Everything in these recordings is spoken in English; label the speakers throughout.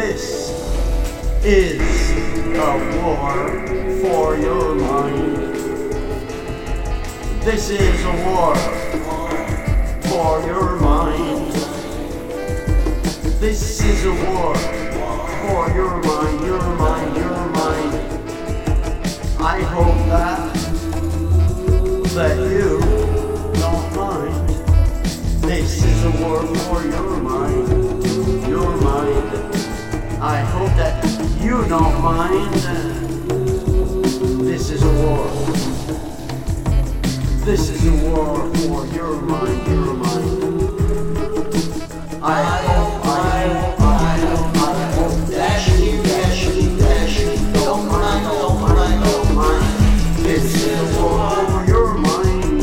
Speaker 1: This is a war for your mind. This is a war for your mind. This is a war for your mind, your mind, your mind. I hope that that you don't mind. This is a war for your mind, your mind. I hope that you don't mind. Uh, this is a war. This is a war for your mind, your mind. I hope, I hope, I hope, I hope that you don't mind, don't mind, don't mind. This is a war for your mind.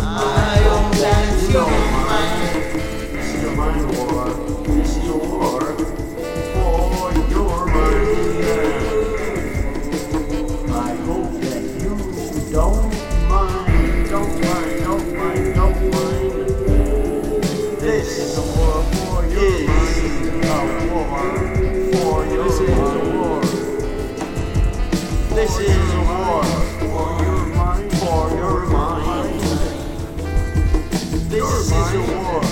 Speaker 1: I hope that you don't mind. This is a mind war. This is a war This is a war for your mind. For your mind. This is a war.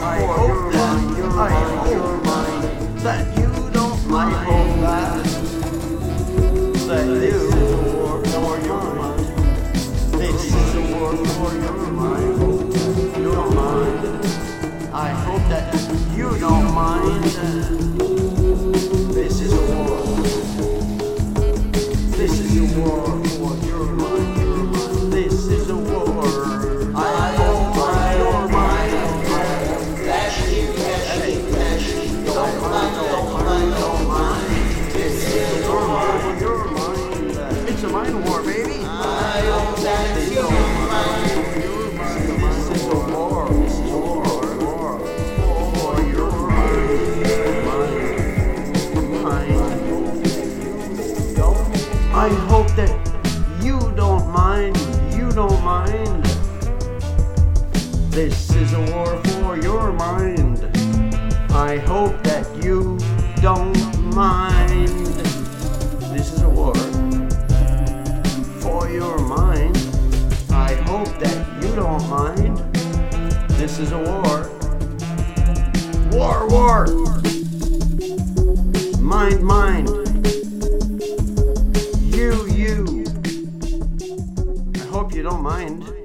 Speaker 1: I hope that I hope your mind that you don't mind. I hope that that you is a war for your mind. This is a war for your mind. Your mind. I hope that you don't mind. It's a mind war, baby. I hope that you don't mind, you don't mind. This is a war for your mind. I hope that you don't mind. This is a war for your mind. I hope that you don't mind. This is a war. War, war. Mind, mind. Hope you don't mind.